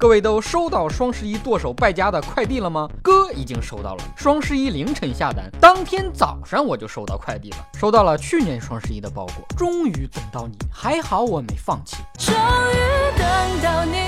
各位都收到双十一剁手败家的快递了吗？哥已经收到了，双十一凌晨下单，当天早上我就收到快递了，收到了去年双十一的包裹，终于等到你，还好我没放弃。终于等到你，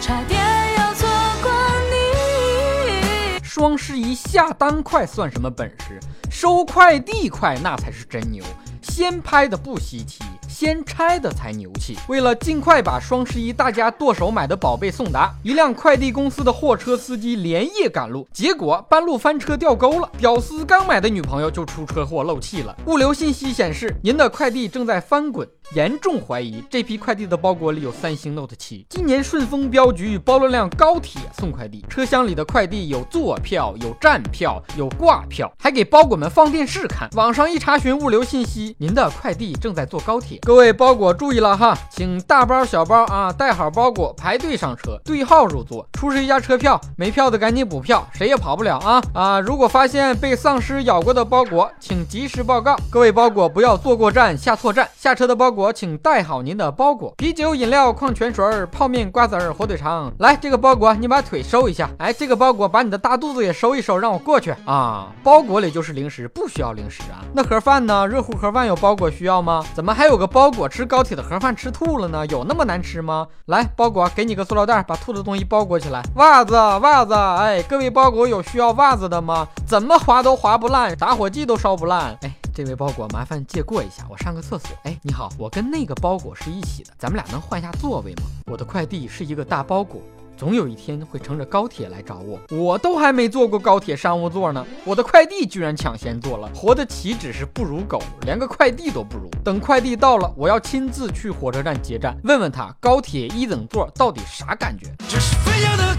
差点要错过你。双十一下单快算什么本事？收快递快那才是真牛，先拍的不稀奇。先拆的才牛气！为了尽快把双十一大家剁手买的宝贝送达，一辆快递公司的货车司机连夜赶路，结果半路翻车掉沟了。屌丝刚买的女朋友就出车祸漏气了。物流信息显示，您的快递正在翻滚。严重怀疑这批快递的包裹里有三星 Note 7。今年顺丰镖局包了辆高铁送快递，车厢里的快递有坐票、有站票、有挂票，还给包裹们放电视看。网上一查询物流信息，您的快递正在坐高铁。各位包裹注意了哈，请大包小包啊带好包裹，排队上车，对号入座，出示一下车票，没票的赶紧补票，谁也跑不了啊啊！如果发现被丧尸咬过的包裹，请及时报告。各位包裹不要坐过站下错站，下车的包裹。请带好您的包裹，啤酒、饮料、矿泉水、泡面、瓜子儿、火腿肠。来，这个包裹你把腿收一下。哎，这个包裹把你的大肚子也收一收，让我过去啊。包裹里就是零食，不需要零食啊。那盒饭呢？热乎盒饭有包裹需要吗？怎么还有个包裹吃高铁的盒饭吃吐了呢？有那么难吃吗？来，包裹给你个塑料袋，把吐的东西包裹起来。袜子，袜子，哎，各位包裹有需要袜子的吗？怎么划都划不烂，打火机都烧不烂。哎。这位包裹，麻烦借过一下，我上个厕所。哎，你好，我跟那个包裹是一起的，咱们俩能换一下座位吗？我的快递是一个大包裹，总有一天会乘着高铁来找我，我都还没坐过高铁商务座呢，我的快递居然抢先坐了，活的岂止是不如狗，连个快递都不如。等快递到了，我要亲自去火车站接站，问问他高铁一等座到底啥感觉。这是飞扬的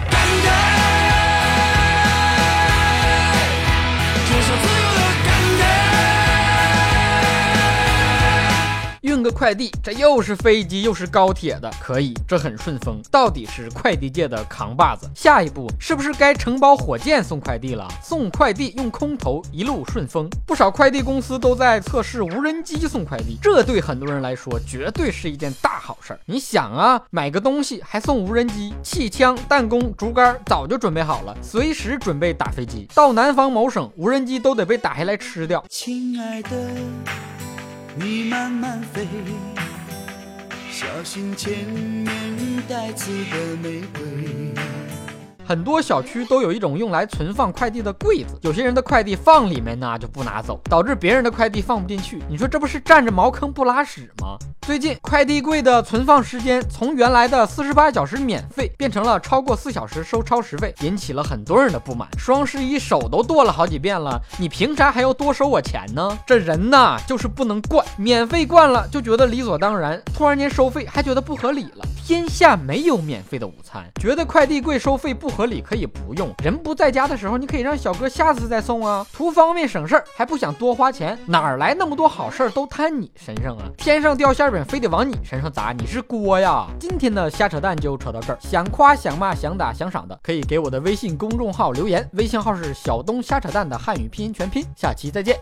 送个快递，这又是飞机又是高铁的，可以，这很顺风。到底是快递界的扛把子。下一步是不是该承包火箭送快递了？送快递用空投，一路顺风。不少快递公司都在测试无人机送快递，这对很多人来说绝对是一件大好事儿。你想啊，买个东西还送无人机，气枪、弹弓、竹竿早就准备好了，随时准备打飞机。到南方某省，无人机都得被打下来吃掉。亲爱的。你慢慢飞，小心前面带刺的玫瑰。很多小区都有一种用来存放快递的柜子，有些人的快递放里面呢就不拿走，导致别人的快递放不进去。你说这不是占着茅坑不拉屎吗？最近快递柜的存放时间从原来的四十八小时免费变成了超过四小时收超时费，引起了很多人的不满。双十一手都剁了好几遍了，你凭啥还要多收我钱呢？这人呐就是不能惯，免费惯了就觉得理所当然，突然间收费还觉得不合理了。天下没有免费的午餐，觉得快递柜收费不合理可以不用。人不在家的时候，你可以让小哥下次再送啊，图方便省事儿还不想多花钱，哪儿来那么多好事儿都摊你身上啊？天上掉馅饼。非得往你身上砸，你是锅呀！今天的瞎扯淡就扯到这儿，想夸想骂想打想赏的，可以给我的微信公众号留言，微信号是小东瞎扯淡的汉语拼音全拼，下期再见。